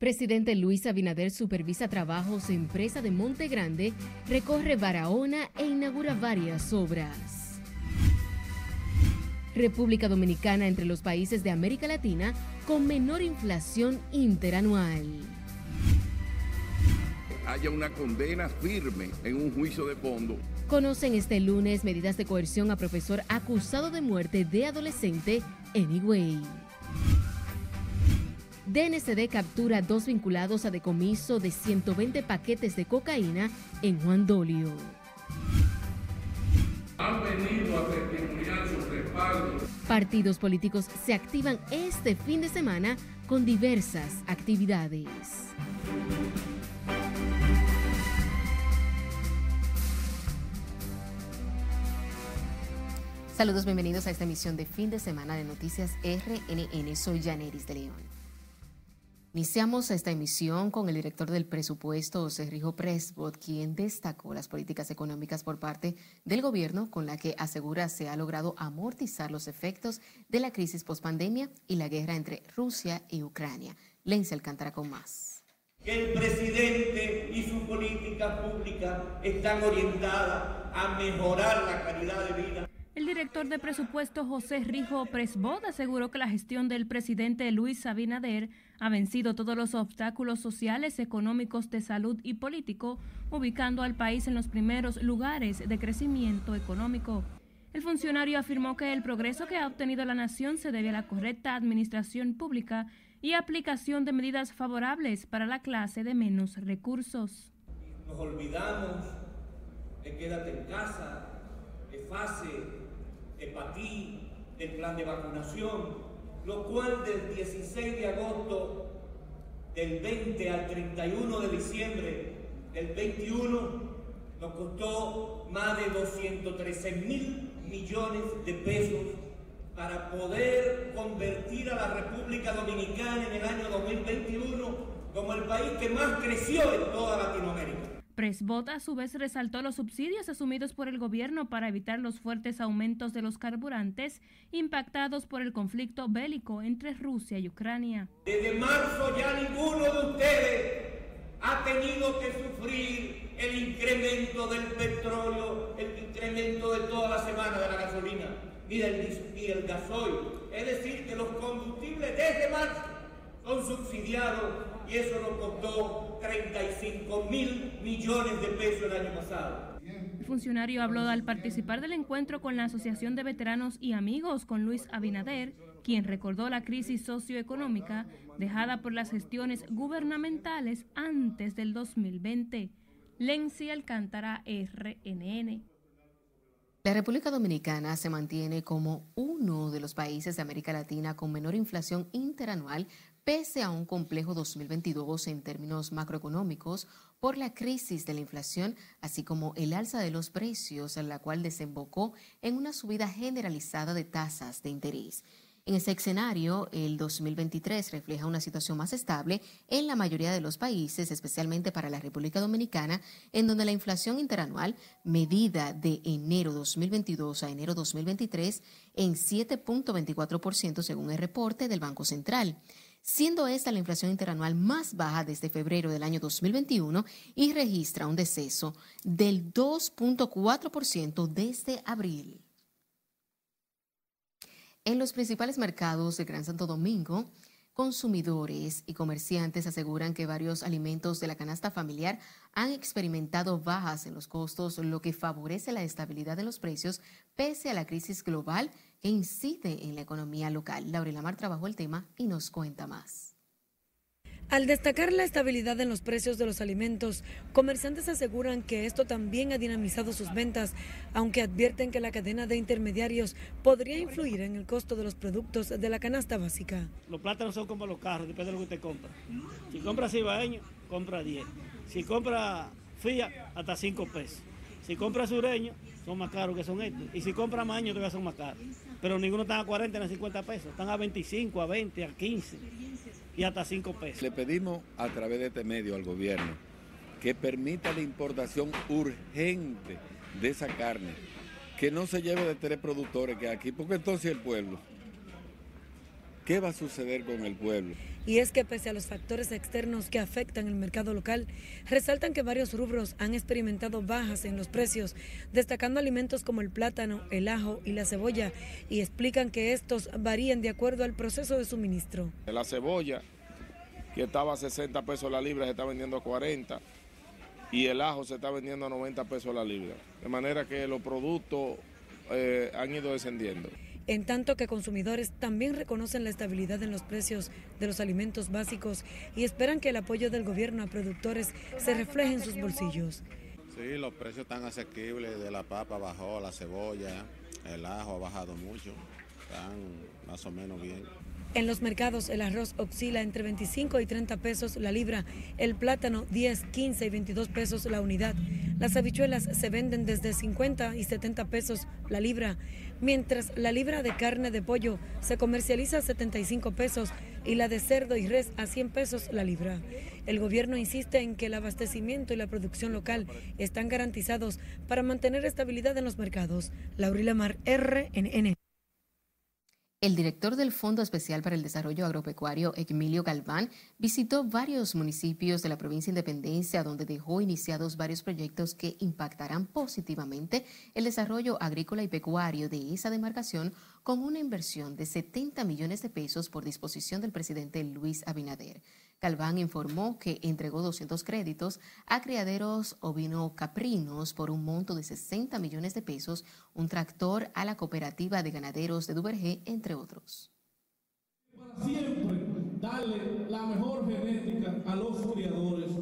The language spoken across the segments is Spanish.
Presidente Luis Abinader supervisa trabajos en empresa de Monte Grande, recorre Barahona e inaugura varias obras. República Dominicana entre los países de América Latina con menor inflación interanual. Haya una condena firme en un juicio de fondo. Conocen este lunes medidas de coerción a profesor acusado de muerte de adolescente en Higüey. DNCD captura dos vinculados a decomiso de 120 paquetes de cocaína en Juan Dolio. Han venido a testimoniar su respaldo. Partidos políticos se activan este fin de semana con diversas actividades. Saludos, bienvenidos a esta emisión de fin de semana de Noticias RNN. Soy Janeris de León. Iniciamos esta emisión con el director del presupuesto, José Rijo Presbot, quien destacó las políticas económicas por parte del gobierno, con la que asegura se ha logrado amortizar los efectos de la crisis pospandemia y la guerra entre Rusia y Ucrania. Lenzi Alcántara con más. Que el presidente y su política pública están orientadas a mejorar la calidad de vida el director de presupuesto José Rijo Presbod aseguró que la gestión del presidente Luis Abinader ha vencido todos los obstáculos sociales, económicos, de salud y político, ubicando al país en los primeros lugares de crecimiento económico. El funcionario afirmó que el progreso que ha obtenido la nación se debe a la correcta administración pública y aplicación de medidas favorables para la clase de menos recursos. Nos olvidamos de quédate en casa, de fase hepatí, el plan de vacunación, lo cual del 16 de agosto del 20 al 31 de diciembre del 21 nos costó más de 213 mil millones de pesos para poder convertir a la República Dominicana en el año 2021 como el país que más creció en toda Latinoamérica. Presbot a su vez resaltó los subsidios asumidos por el gobierno para evitar los fuertes aumentos de los carburantes impactados por el conflicto bélico entre Rusia y Ucrania. Desde marzo ya ninguno de ustedes ha tenido que sufrir el incremento del petróleo, el incremento de toda la semana de la gasolina, ni del, ni del gasoil. Es decir, que los combustibles desde marzo son subsidiados y eso nos costó 35 mil millones de pesos el año pasado. El funcionario habló al participar del encuentro con la Asociación de Veteranos y Amigos con Luis Abinader, quien recordó la crisis socioeconómica dejada por las gestiones gubernamentales antes del 2020. Lenzi Alcántara, RNN. La República Dominicana se mantiene como uno de los países de América Latina con menor inflación interanual pese a un complejo 2022 en términos macroeconómicos por la crisis de la inflación, así como el alza de los precios, la cual desembocó en una subida generalizada de tasas de interés. En ese escenario, el 2023 refleja una situación más estable en la mayoría de los países, especialmente para la República Dominicana, en donde la inflación interanual, medida de enero 2022 a enero 2023, en 7.24% según el reporte del Banco Central siendo esta la inflación interanual más baja desde febrero del año 2021 y registra un deceso del 2.4% desde abril. En los principales mercados de Gran Santo Domingo, consumidores y comerciantes aseguran que varios alimentos de la canasta familiar han experimentado bajas en los costos, lo que favorece la estabilidad de los precios pese a la crisis global que incide en la economía local. Laurela Mar trabajó el tema y nos cuenta más. Al destacar la estabilidad en los precios de los alimentos, comerciantes aseguran que esto también ha dinamizado sus ventas, aunque advierten que la cadena de intermediarios podría influir en el costo de los productos de la canasta básica. Los plátanos son como los carros, depende de lo que usted compra. Si compra cibaeño, compra 10. Si compra fía, hasta 5 pesos. Si compra sureño, son más caros que son estos. Y si compra maño, todavía son más caros. Pero ninguno está a 40 ni a 50 pesos. Están a 25, a 20, a 15 y hasta 5 pesos. Le pedimos a través de este medio al gobierno que permita la importación urgente de esa carne. Que no se lleve de tres productores que aquí, porque entonces el pueblo ¿Qué va a suceder con el pueblo? Y es que pese a los factores externos que afectan el mercado local, resaltan que varios rubros han experimentado bajas en los precios, destacando alimentos como el plátano, el ajo y la cebolla, y explican que estos varían de acuerdo al proceso de suministro. La cebolla, que estaba a 60 pesos la libra, se está vendiendo a 40 y el ajo se está vendiendo a 90 pesos la libra. De manera que los productos eh, han ido descendiendo. En tanto que consumidores también reconocen la estabilidad en los precios de los alimentos básicos y esperan que el apoyo del gobierno a productores se refleje en sus bolsillos. Sí, los precios están asequibles, de la papa bajó, la cebolla, el ajo ha bajado mucho, están más o menos bien. En los mercados el arroz oscila entre 25 y 30 pesos la libra, el plátano 10, 15 y 22 pesos la unidad. Las habichuelas se venden desde 50 y 70 pesos la libra, mientras la libra de carne de pollo se comercializa a 75 pesos y la de cerdo y res a 100 pesos la libra. El gobierno insiste en que el abastecimiento y la producción local están garantizados para mantener estabilidad en los mercados. Laurila Mar, RNN. El director del Fondo Especial para el Desarrollo Agropecuario, Emilio Galván, visitó varios municipios de la provincia de Independencia, donde dejó iniciados varios proyectos que impactarán positivamente el desarrollo agrícola y pecuario de esa demarcación con una inversión de 70 millones de pesos por disposición del presidente Luis Abinader. Calván informó que entregó 200 créditos a criaderos ovino-caprinos por un monto de 60 millones de pesos, un tractor a la cooperativa de ganaderos de Duvergé, entre otros. Para siempre darle la mejor genética a los criadores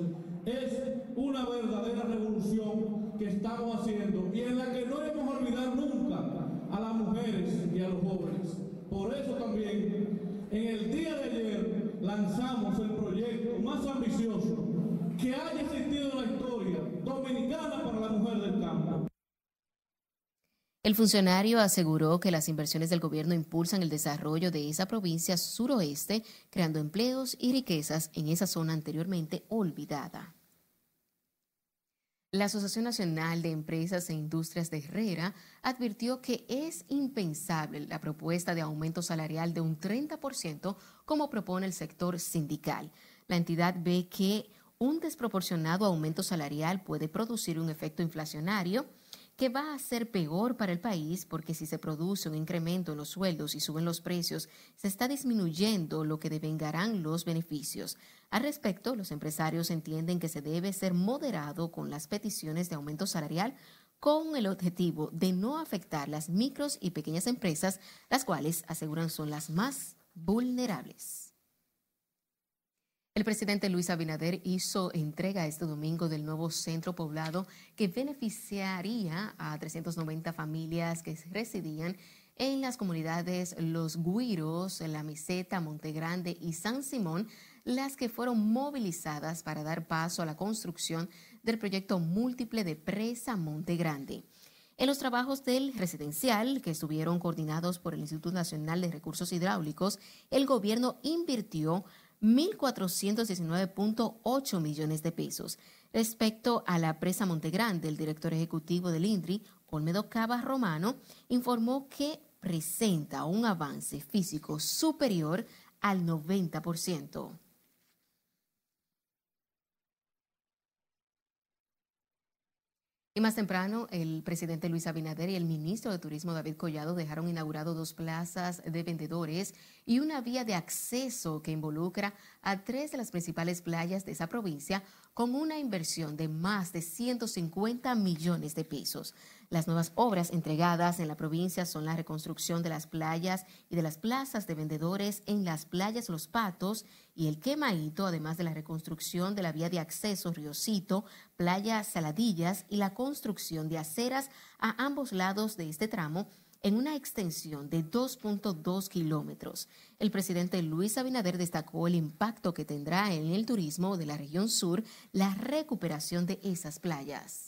es una verdadera revolución que estamos haciendo y en la que no debemos olvidar nunca a las mujeres y a los jóvenes. Por eso también en el día de ayer lanzamos el proyecto más ambicioso que haya existido en la historia dominicana para la mujer del campo. El funcionario aseguró que las inversiones del gobierno impulsan el desarrollo de esa provincia suroeste, creando empleos y riquezas en esa zona anteriormente olvidada. La Asociación Nacional de Empresas e Industrias de Herrera advirtió que es impensable la propuesta de aumento salarial de un 30% como propone el sector sindical. La entidad ve que un desproporcionado aumento salarial puede producir un efecto inflacionario que va a ser peor para el país porque si se produce un incremento en los sueldos y suben los precios, se está disminuyendo lo que devengarán los beneficios. Al respecto, los empresarios entienden que se debe ser moderado con las peticiones de aumento salarial con el objetivo de no afectar las micros y pequeñas empresas, las cuales aseguran son las más vulnerables. El presidente Luis Abinader hizo entrega este domingo del nuevo centro poblado que beneficiaría a 390 familias que residían en las comunidades Los Guiros, La Meseta, Montegrande y San Simón, las que fueron movilizadas para dar paso a la construcción del proyecto múltiple de Presa Montegrande. En los trabajos del residencial, que estuvieron coordinados por el Instituto Nacional de Recursos Hidráulicos, el gobierno invirtió 1.419.8 millones de pesos. Respecto a la presa Montegrande, el director ejecutivo del INDRI, Olmedo Cava Romano, informó que presenta un avance físico superior al 90%. Y más temprano, el presidente Luis Abinader y el ministro de Turismo David Collado dejaron inaugurado dos plazas de vendedores y una vía de acceso que involucra a tres de las principales playas de esa provincia con una inversión de más de 150 millones de pesos. Las nuevas obras entregadas en la provincia son la reconstrucción de las playas y de las plazas de vendedores en las playas Los Patos y el Quemaito, además de la reconstrucción de la vía de acceso Riocito, playa Saladillas y la construcción de aceras a ambos lados de este tramo en una extensión de 2.2 kilómetros. El presidente Luis Abinader destacó el impacto que tendrá en el turismo de la región sur la recuperación de esas playas.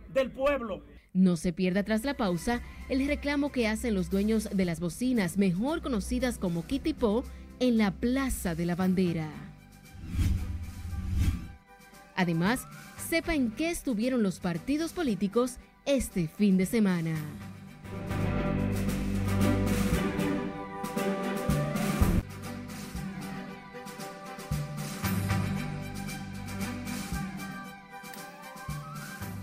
del pueblo no se pierda tras la pausa el reclamo que hacen los dueños de las bocinas, mejor conocidas como Kitty Po, en la Plaza de la Bandera. Además, sepa en qué estuvieron los partidos políticos este fin de semana.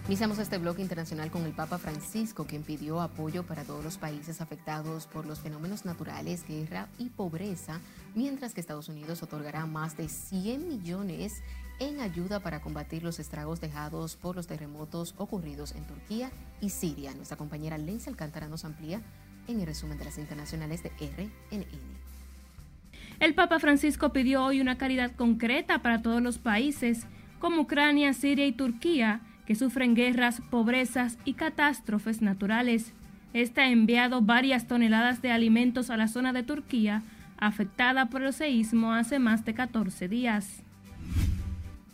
Iniciamos este bloque internacional con el Papa Francisco, quien pidió apoyo para todos los países afectados por los fenómenos naturales, guerra y pobreza, mientras que Estados Unidos otorgará más de 100 millones en ayuda para combatir los estragos dejados por los terremotos ocurridos en Turquía y Siria. Nuestra compañera Lenza Alcántara nos amplía en el resumen de las internacionales de RNN. El Papa Francisco pidió hoy una caridad concreta para todos los países, como Ucrania, Siria y Turquía, que sufren guerras, pobrezas y catástrofes naturales. Este ha enviado varias toneladas de alimentos a la zona de Turquía, afectada por el seísmo hace más de 14 días.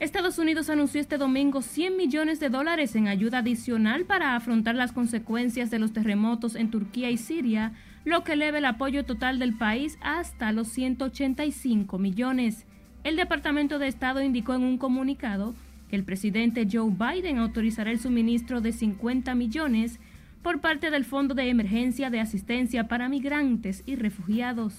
Estados Unidos anunció este domingo 100 millones de dólares en ayuda adicional para afrontar las consecuencias de los terremotos en Turquía y Siria, lo que eleva el apoyo total del país hasta los 185 millones. El Departamento de Estado indicó en un comunicado el presidente Joe Biden autorizará el suministro de 50 millones por parte del Fondo de Emergencia de Asistencia para Migrantes y Refugiados.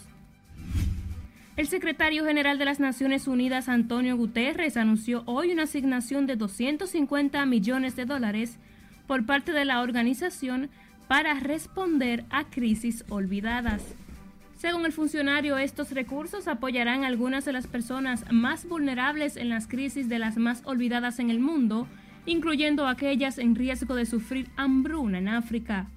El secretario general de las Naciones Unidas, Antonio Guterres, anunció hoy una asignación de 250 millones de dólares por parte de la organización para responder a crisis olvidadas. Según el funcionario, estos recursos apoyarán a algunas de las personas más vulnerables en las crisis de las más olvidadas en el mundo, incluyendo aquellas en riesgo de sufrir hambruna en África.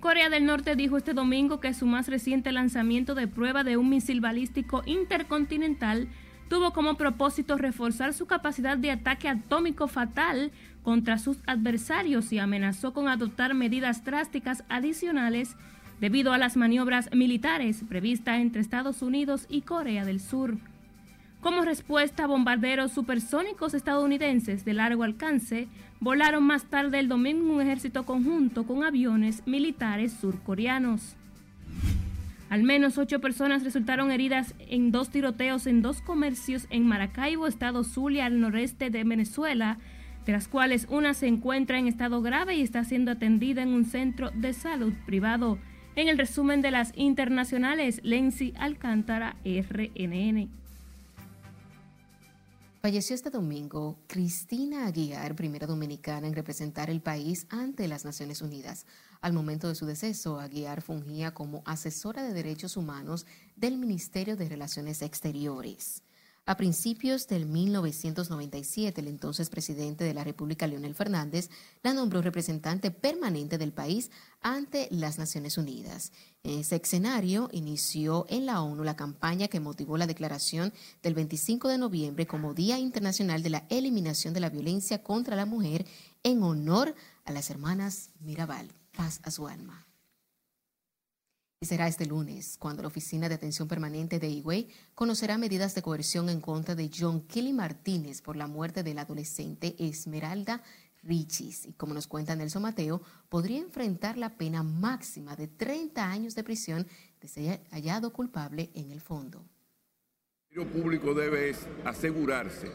Corea del Norte dijo este domingo que su más reciente lanzamiento de prueba de un misil balístico intercontinental tuvo como propósito reforzar su capacidad de ataque atómico fatal contra sus adversarios y amenazó con adoptar medidas drásticas adicionales debido a las maniobras militares previstas entre Estados Unidos y Corea del Sur. Como respuesta, bombarderos supersónicos estadounidenses de largo alcance volaron más tarde el domingo un ejército conjunto con aviones militares surcoreanos. Al menos ocho personas resultaron heridas en dos tiroteos en dos comercios en Maracaibo, estado Zulia, al noreste de Venezuela, de las cuales una se encuentra en estado grave y está siendo atendida en un centro de salud privado. En el resumen de las internacionales, Lenzi Alcántara, RNN. Falleció este domingo Cristina Aguiar, primera dominicana en representar el país ante las Naciones Unidas. Al momento de su deceso, Aguiar fungía como asesora de derechos humanos del Ministerio de Relaciones Exteriores. A principios del 1997, el entonces presidente de la República, Leonel Fernández, la nombró representante permanente del país ante las Naciones Unidas. En ese escenario inició en la ONU la campaña que motivó la declaración del 25 de noviembre como Día Internacional de la Eliminación de la Violencia contra la Mujer en honor a las hermanas Mirabal. Paz a su alma. Y será este lunes cuando la Oficina de Atención Permanente de Higüey conocerá medidas de coerción en contra de John Kelly Martínez por la muerte del adolescente Esmeralda Richis. Y como nos cuenta Nelson Mateo, podría enfrentar la pena máxima de 30 años de prisión de ser hallado culpable en el fondo. El público debe asegurarse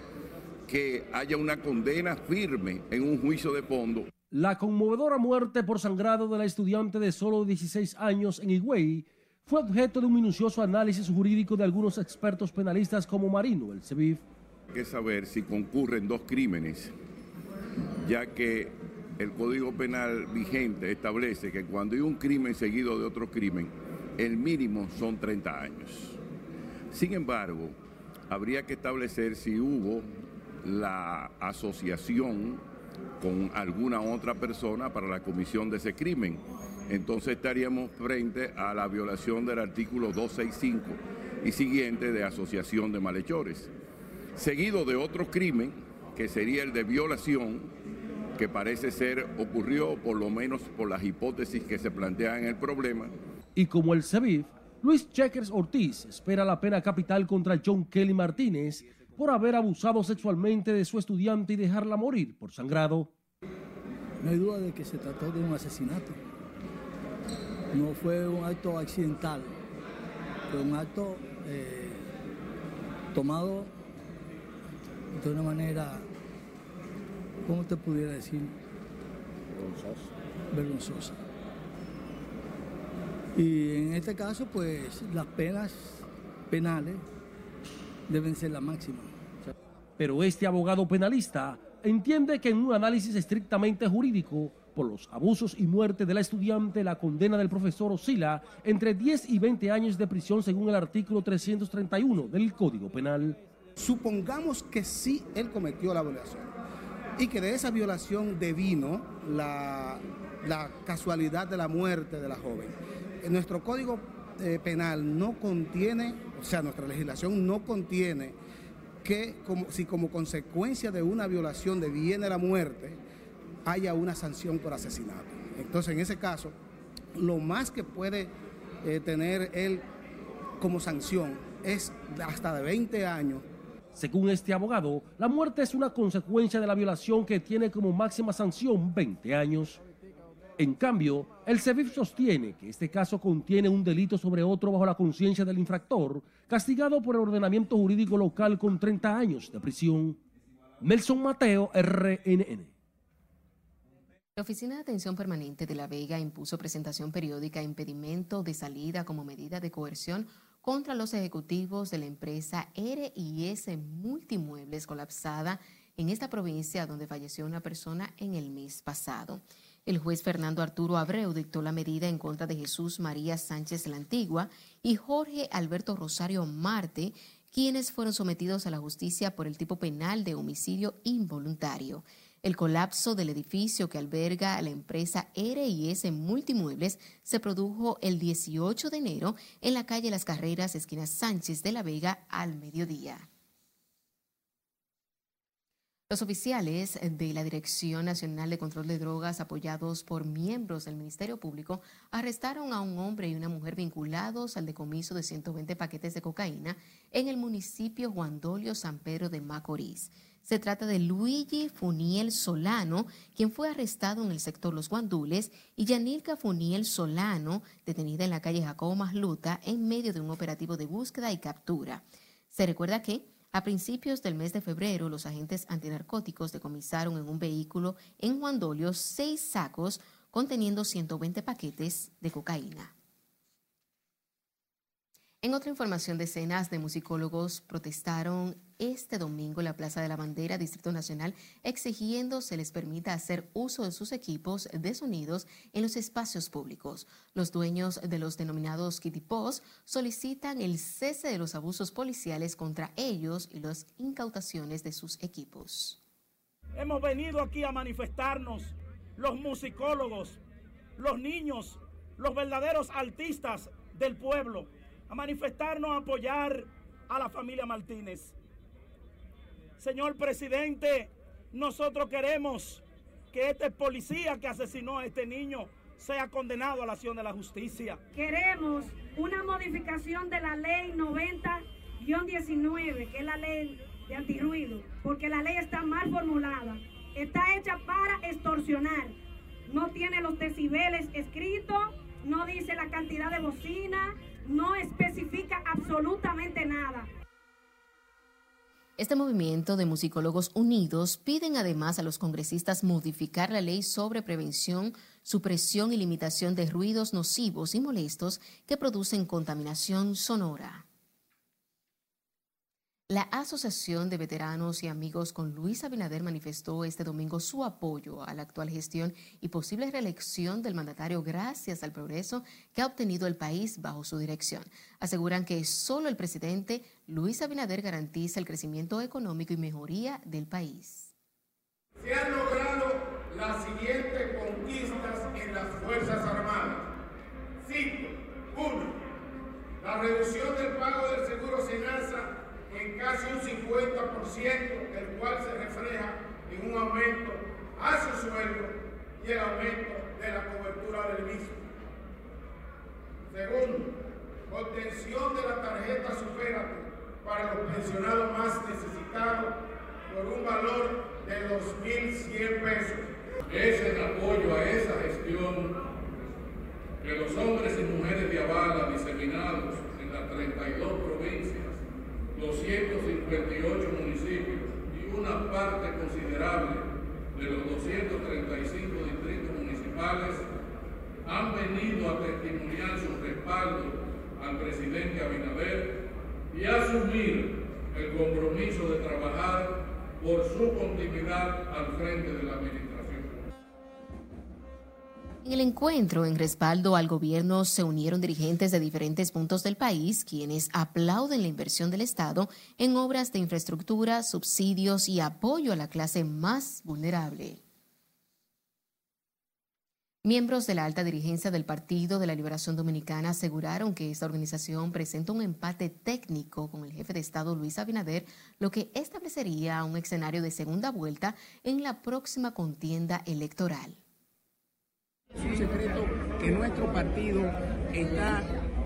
que haya una condena firme en un juicio de fondo la conmovedora muerte por sangrado de la estudiante de solo 16 años en Higüey fue objeto de un minucioso análisis jurídico de algunos expertos penalistas como Marino, el CEBIF. Hay que saber si concurren dos crímenes, ya que el Código Penal vigente establece que cuando hay un crimen seguido de otro crimen, el mínimo son 30 años. Sin embargo, habría que establecer si hubo la asociación con alguna otra persona para la comisión de ese crimen. Entonces estaríamos frente a la violación del artículo 265 y siguiente de asociación de malhechores. Seguido de otro crimen que sería el de violación, que parece ser ocurrió por lo menos por las hipótesis que se plantean en el problema. Y como el CEBIF, Luis Checkers Ortiz espera la pena capital contra John Kelly Martínez por haber abusado sexualmente de su estudiante y dejarla morir por sangrado. No hay duda de que se trató de un asesinato. No fue un acto accidental, fue un acto eh, tomado de una manera, ¿cómo te pudiera decir? Vergonzosa. Vergonzosa. Y en este caso, pues las penas penales deben ser la máxima. Pero este abogado penalista entiende que en un análisis estrictamente jurídico, por los abusos y muerte de la estudiante, la condena del profesor oscila entre 10 y 20 años de prisión según el artículo 331 del Código Penal. Supongamos que sí él cometió la violación y que de esa violación devino la, la casualidad de la muerte de la joven. Nuestro Código eh, Penal no contiene, o sea, nuestra legislación no contiene que si como consecuencia de una violación deviene la muerte, haya una sanción por asesinato. Entonces, en ese caso, lo más que puede eh, tener él como sanción es hasta de 20 años. Según este abogado, la muerte es una consecuencia de la violación que tiene como máxima sanción 20 años. En cambio, el CEBIF sostiene que este caso contiene un delito sobre otro bajo la conciencia del infractor, castigado por el ordenamiento jurídico local con 30 años de prisión. Nelson Mateo, RNN. La Oficina de Atención Permanente de La Vega impuso presentación periódica impedimento de salida como medida de coerción contra los ejecutivos de la empresa RIS Multimuebles colapsada en esta provincia donde falleció una persona en el mes pasado. El juez Fernando Arturo Abreu dictó la medida en contra de Jesús María Sánchez la Antigua y Jorge Alberto Rosario Marte, quienes fueron sometidos a la justicia por el tipo penal de homicidio involuntario. El colapso del edificio que alberga la empresa RIS Multimuebles se produjo el 18 de enero en la calle Las Carreras, esquina Sánchez de la Vega, al mediodía. Los oficiales de la Dirección Nacional de Control de Drogas, apoyados por miembros del Ministerio Público, arrestaron a un hombre y una mujer vinculados al decomiso de 120 paquetes de cocaína en el municipio Juan Dolio San Pedro de Macorís. Se trata de Luigi Funiel Solano, quien fue arrestado en el sector Los Guandules, y Yanilka Funiel Solano, detenida en la calle Jacobo Masluta en medio de un operativo de búsqueda y captura. Se recuerda que a principios del mes de febrero, los agentes antinarcóticos decomisaron en un vehículo en Juan Dolio seis sacos conteniendo 120 paquetes de cocaína. En otra información, decenas de musicólogos protestaron este domingo en la Plaza de la Bandera, Distrito Nacional, exigiendo se les permita hacer uso de sus equipos de sonidos en los espacios públicos. Los dueños de los denominados kitipos solicitan el cese de los abusos policiales contra ellos y las incautaciones de sus equipos. Hemos venido aquí a manifestarnos los musicólogos, los niños, los verdaderos artistas del pueblo a manifestarnos, a apoyar a la familia Martínez. Señor presidente, nosotros queremos que este policía que asesinó a este niño sea condenado a la acción de la justicia. Queremos una modificación de la ley 90-19, que es la ley de antirruido, porque la ley está mal formulada. Está hecha para extorsionar. No tiene los decibeles escritos, no dice la cantidad de bocina, no especifica absolutamente nada. Este movimiento de musicólogos unidos piden además a los congresistas modificar la ley sobre prevención, supresión y limitación de ruidos nocivos y molestos que producen contaminación sonora. La Asociación de Veteranos y Amigos con Luis Abinader manifestó este domingo su apoyo a la actual gestión y posible reelección del mandatario gracias al progreso que ha obtenido el país bajo su dirección. Aseguran que solo el presidente Luis Abinader garantiza el crecimiento económico y mejoría del país. Se han logrado las siguientes conquistas en las Fuerzas Armadas. Cinco. Uno. La reducción del pago del seguro Senasa en casi un 50%, el cual se refleja en un aumento a su sueldo y el aumento de la cobertura del mismo. Segundo, obtención de la tarjeta Supérate para los pensionados más necesitados por un valor de 2.100 pesos. Es en apoyo a esa gestión que los hombres y mujeres de Avala diseminados en las 32 provincias, 258 municipios y una parte considerable de los 235 distritos municipales han venido a testimoniar su respaldo al presidente Abinader y asumir el compromiso de trabajar por su continuidad al frente de la administración. En el encuentro en respaldo al gobierno se unieron dirigentes de diferentes puntos del país quienes aplauden la inversión del Estado en obras de infraestructura, subsidios y apoyo a la clase más vulnerable. Miembros de la alta dirigencia del Partido de la Liberación Dominicana aseguraron que esta organización presenta un empate técnico con el jefe de Estado Luis Abinader, lo que establecería un escenario de segunda vuelta en la próxima contienda electoral. Es un secreto que nuestro partido está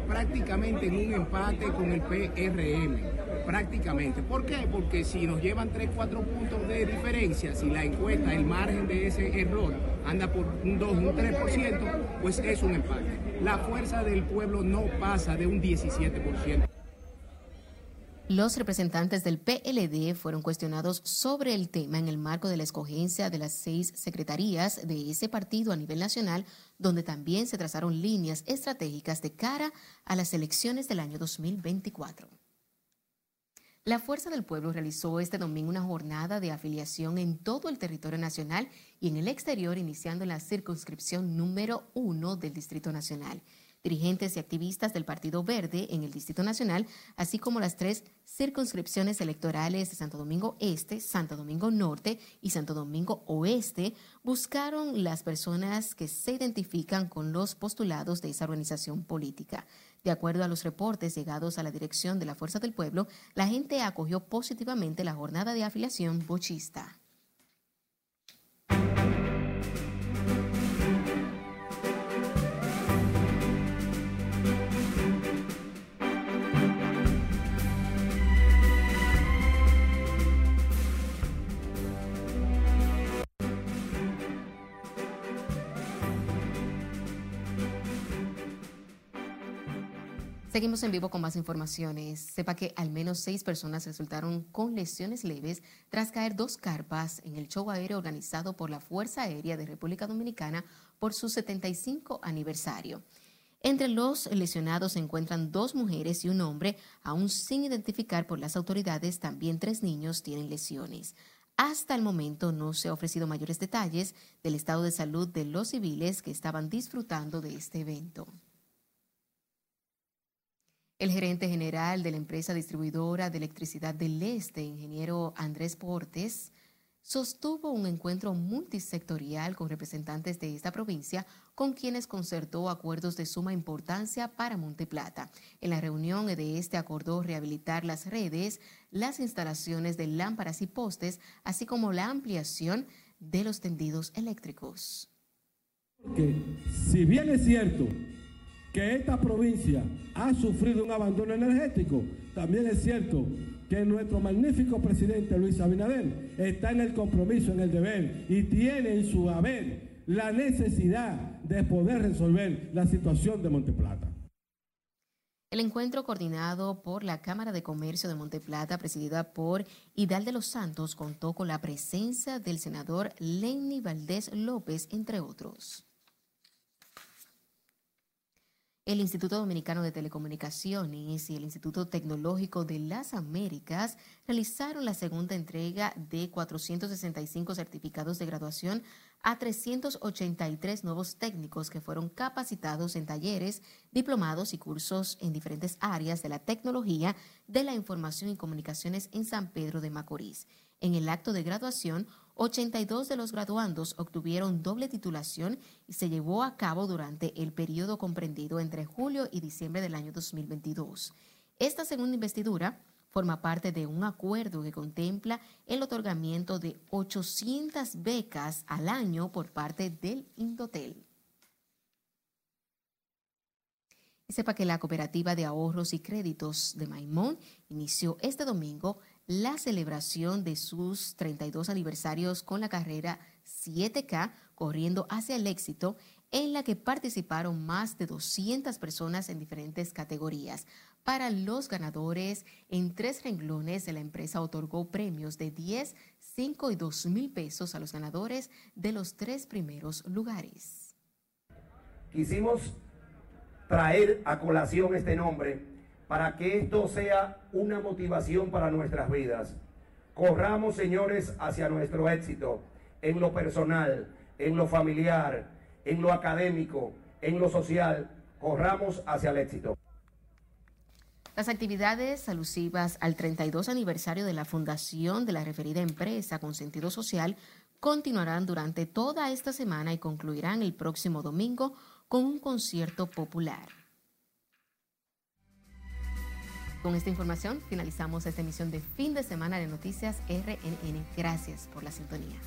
prácticamente en un empate con el PRM, prácticamente. ¿Por qué? Porque si nos llevan 3, 4 puntos de diferencia, si la encuesta, el margen de ese error anda por un 2, un 3%, pues es un empate. La fuerza del pueblo no pasa de un 17%. Los representantes del PLD fueron cuestionados sobre el tema en el marco de la escogencia de las seis secretarías de ese partido a nivel nacional, donde también se trazaron líneas estratégicas de cara a las elecciones del año 2024. La Fuerza del Pueblo realizó este domingo una jornada de afiliación en todo el territorio nacional y en el exterior, iniciando la circunscripción número uno del Distrito Nacional dirigentes y activistas del Partido Verde en el Distrito Nacional, así como las tres circunscripciones electorales de Santo Domingo Este, Santo Domingo Norte y Santo Domingo Oeste, buscaron las personas que se identifican con los postulados de esa organización política. De acuerdo a los reportes llegados a la dirección de la Fuerza del Pueblo, la gente acogió positivamente la jornada de afiliación bochista. Seguimos en vivo con más informaciones. Sepa que al menos seis personas resultaron con lesiones leves tras caer dos carpas en el show aéreo organizado por la Fuerza Aérea de República Dominicana por su 75 aniversario. Entre los lesionados se encuentran dos mujeres y un hombre, aún sin identificar por las autoridades, también tres niños tienen lesiones. Hasta el momento no se ha ofrecido mayores detalles del estado de salud de los civiles que estaban disfrutando de este evento. El gerente general de la empresa distribuidora de electricidad del Este, ingeniero Andrés Portes, sostuvo un encuentro multisectorial con representantes de esta provincia con quienes concertó acuerdos de suma importancia para Monteplata. En la reunión de este acordó rehabilitar las redes, las instalaciones de lámparas y postes, así como la ampliación de los tendidos eléctricos. si bien es cierto que esta provincia ha sufrido un abandono energético, también es cierto que nuestro magnífico presidente Luis Abinader está en el compromiso, en el deber y tiene en su haber la necesidad de poder resolver la situación de Monteplata. El encuentro coordinado por la Cámara de Comercio de Monteplata, presidida por Hidal de los Santos, contó con la presencia del senador Lenny Valdés López, entre otros. El Instituto Dominicano de Telecomunicaciones y el Instituto Tecnológico de las Américas realizaron la segunda entrega de 465 certificados de graduación a 383 nuevos técnicos que fueron capacitados en talleres, diplomados y cursos en diferentes áreas de la tecnología de la información y comunicaciones en San Pedro de Macorís. En el acto de graduación, 82 de los graduandos obtuvieron doble titulación y se llevó a cabo durante el periodo comprendido entre julio y diciembre del año 2022. Esta segunda investidura forma parte de un acuerdo que contempla el otorgamiento de 800 becas al año por parte del Indotel. Y sepa que la Cooperativa de Ahorros y Créditos de Maimón inició este domingo la celebración de sus 32 aniversarios con la carrera 7K corriendo hacia el éxito en la que participaron más de 200 personas en diferentes categorías. Para los ganadores, en tres renglones la empresa otorgó premios de 10, 5 y 2 mil pesos a los ganadores de los tres primeros lugares. Quisimos traer a colación este nombre para que esto sea una motivación para nuestras vidas. Corramos, señores, hacia nuestro éxito en lo personal, en lo familiar, en lo académico, en lo social, corramos hacia el éxito. Las actividades alusivas al 32 aniversario de la fundación de la referida empresa con sentido social continuarán durante toda esta semana y concluirán el próximo domingo con un concierto popular. Con esta información finalizamos esta emisión de fin de semana de Noticias RNN. Gracias por la sintonía.